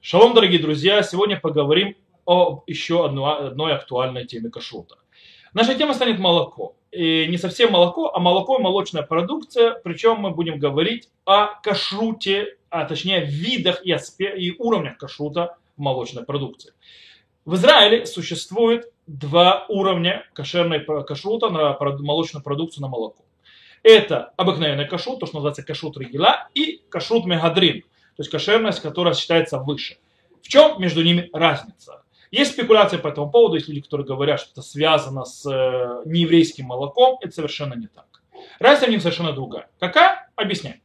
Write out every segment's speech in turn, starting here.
Шалом, дорогие друзья! Сегодня поговорим о еще одной, одной актуальной теме кашрута. Наша тема станет молоко. И не совсем молоко, а молоко и молочная продукция. Причем мы будем говорить о кашруте, а точнее видах и, аспе- и уровнях кашрута в молочной продукции. В Израиле существует два уровня кошерной кашрута на молочную продукцию на молоко. Это обыкновенный кашрут, то, что называется кашрут регила, и кашрут мегадрин, то есть кошерность, которая считается выше. В чем между ними разница? Есть спекуляции по этому поводу, есть люди, которые говорят, что это связано с э, нееврейским молоком, это совершенно не так. Разница в них совершенно другая. Какая? Объясняю.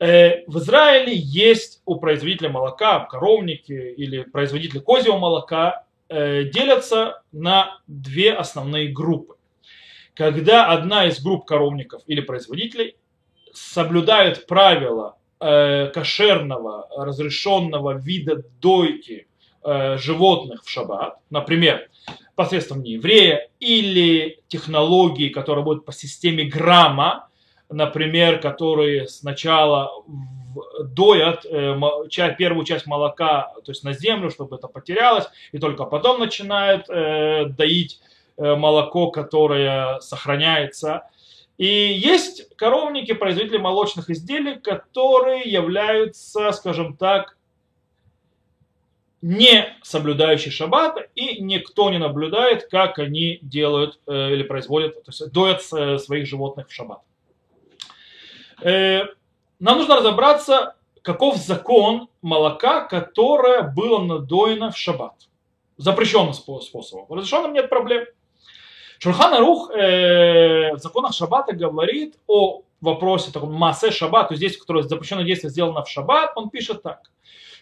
Э, в Израиле есть у производителя молока, коровники или производителя козьего молока э, делятся на две основные группы. Когда одна из групп коровников или производителей соблюдают правила кошерного, разрешенного вида дойки э, животных в шаббат, например, посредством нееврея, или технологии, которые будут по системе грамма, например, которые сначала доят э, первую часть молока, то есть на землю, чтобы это потерялось, и только потом начинают э, доить э, молоко, которое сохраняется и есть коровники, производители молочных изделий, которые являются, скажем так, не соблюдающие шаббат, и никто не наблюдает, как они делают э, или производят, то есть доят э, своих животных в шаббат. Э, нам нужно разобраться, каков закон молока, которое было надоено в шаббат. Запрещенным способом. Разрешенным нет проблем. Шурхан Арух э, в законах Шаббата говорит о вопросе таком массе шаббат, то есть здесь, которое запрещенное действие сделано в шаббат, он пишет так,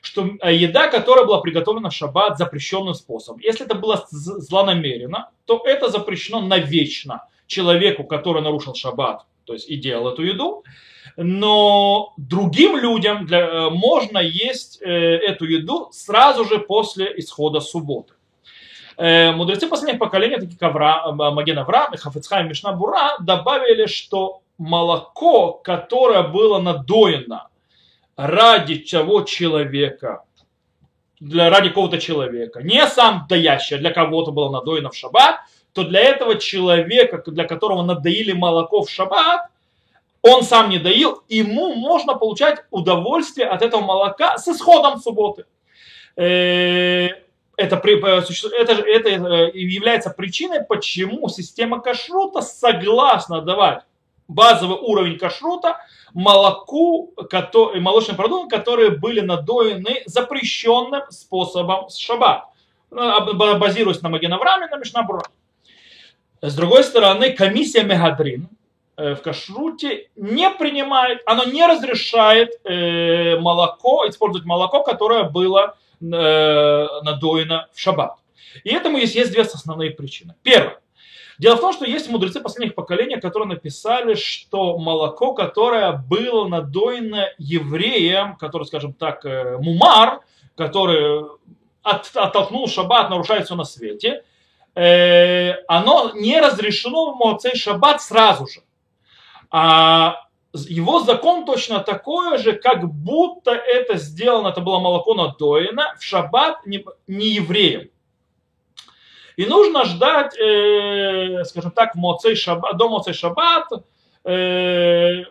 что э, еда, которая была приготовлена в шаббат запрещенным способом, если это было злонамеренно, то это запрещено навечно человеку, который нарушил шаббат, то есть и делал эту еду, но другим людям для, э, можно есть э, эту еду сразу же после исхода субботы. Э, мудрецы последних поколений, такие как Авра, Маген Авраам и Хафицхай Мишна Бура, добавили, что молоко, которое было надоено ради чего человека, для, ради какого-то человека, не сам доящий, а для кого-то было надоено в шаббат, то для этого человека, для которого надоили молоко в шаббат, он сам не доил, ему можно получать удовольствие от этого молока с исходом субботы. Э, это, это, это э, является причиной, почему система кашрута согласна давать базовый уровень кашрута молоку, который, молочным продуктам, которые были надоены запрещенным способом с шаббат, ну, базируясь на Магенавраме, на Мишнабура. С другой стороны, комиссия Мегадрин э, в кашруте не принимает, оно не разрешает э, молоко, использовать молоко, которое было Э, надоено в шаббат. И этому есть, есть две основные причины. Первое. Дело в том, что есть мудрецы последних поколений, которые написали, что молоко, которое было надоено евреем, который, скажем так, э, мумар, который от, оттолкнул шаббат, нарушает все на свете, э, оно не разрешено в Моцей шаббат сразу же. А его закон точно такой же, как будто это сделано, это было молоко надоено в шаббат не, не евреем. И нужно ждать, э, скажем так, моцей шаббат, до моцей шаббат э,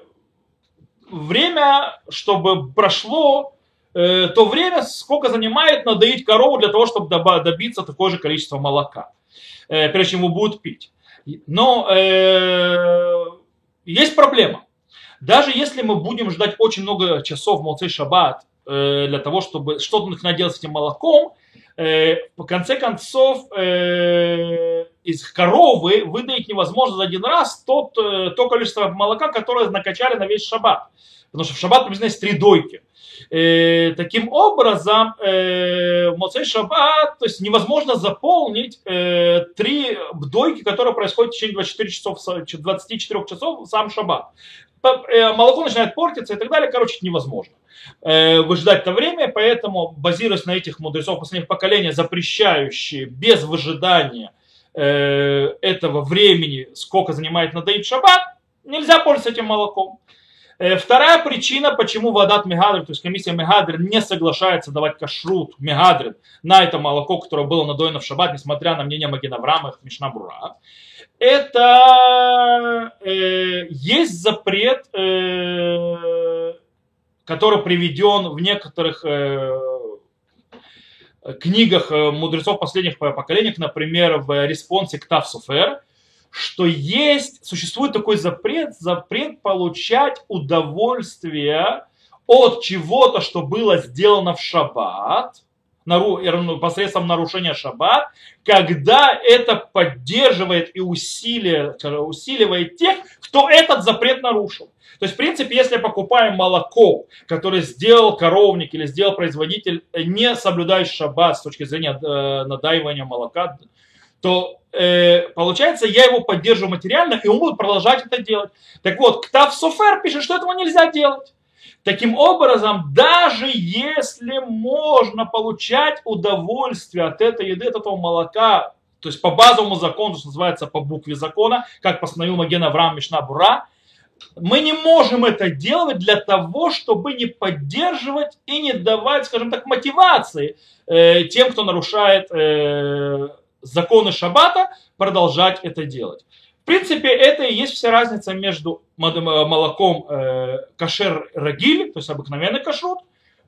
время, чтобы прошло э, то время, сколько занимает надоить корову для того, чтобы добиться такое же количество молока, э, прежде чем его будут пить. Но э, есть проблема. Даже если мы будем ждать очень много часов Молцей Шаббат э, для того, чтобы что-то начинать делать с этим молоком, э, в конце концов э, из коровы выдать невозможно за один раз тот, то количество молока, которое накачали на весь шаббат. Потому что в шаббат приблизительно есть три дойки. Э, таким образом, э, в Моцей Шаббат, то есть невозможно заполнить э, три дойки, которые происходят в течение 24 часов, 24 часов сам Шаббат. Э, молоко начинает портиться и так далее, короче, это невозможно э, выжидать это время, поэтому, базируясь на этих мудрецов последних поколений, запрещающие без выжидания э, этого времени, сколько занимает надоить шаббат, нельзя пользоваться этим молоком. Э, Вторая причина, почему Вадат Мегадрин, то есть комиссия Мегадрин не соглашается давать кашрут Мегадрин на это молоко, которое было надоено в шаббат, несмотря на мнение Магинаврама и Мишна Бура, это э, есть запрет, э, который приведен в некоторых э, книгах э, мудрецов последних поколений, например, в респонсе к Тавсуфер, что есть, существует такой запрет, запрет получать удовольствие от чего-то, что было сделано в шаббат, посредством нарушения шаббат, когда это поддерживает и усиливает, усиливает тех, кто этот запрет нарушил. То есть, в принципе, если покупаем молоко, которое сделал коровник или сделал производитель, не соблюдающий шаббат с точки зрения э, надаивания молока, то э, получается, я его поддерживаю материально, и он будет продолжать это делать. Так вот, Ктав Софер пишет, что этого нельзя делать. Таким образом, даже если можно получать удовольствие от этой еды, от этого молока, то есть по базовому закону, что называется по букве закона, как постановил Маген Авраам Мишна Бура, мы не можем это делать для того, чтобы не поддерживать и не давать, скажем так, мотивации э, тем, кто нарушает э, законы шаббата, продолжать это делать. В принципе, это и есть вся разница между молоком э, кашер рагиль, то есть обыкновенный кашрут,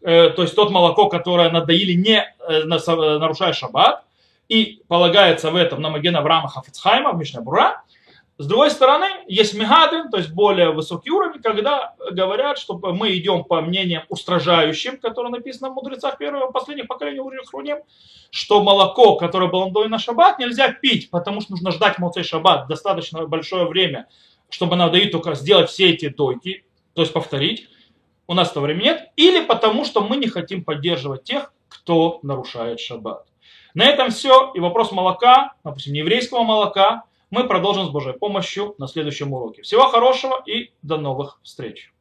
э, то есть тот молоко, которое надоили не э, нарушая шаббат, и полагается в этом на Маген Авраама Хафицхайма в Мишне Бура, с другой стороны, есть мегадрин, то есть более высокий уровень, когда говорят, что мы идем по мнениям устражающим, которые написано в мудрецах первого, последних поколений Урихруним, что молоко, которое было надоено на шаббат, нельзя пить, потому что нужно ждать молцей шаббат достаточно большое время, чтобы надоить только сделать все эти дойки, то есть повторить. У нас этого времени нет. Или потому, что мы не хотим поддерживать тех, кто нарушает шаббат. На этом все. И вопрос молока, допустим, еврейского молока, мы продолжим с Божьей помощью на следующем уроке. Всего хорошего и до новых встреч.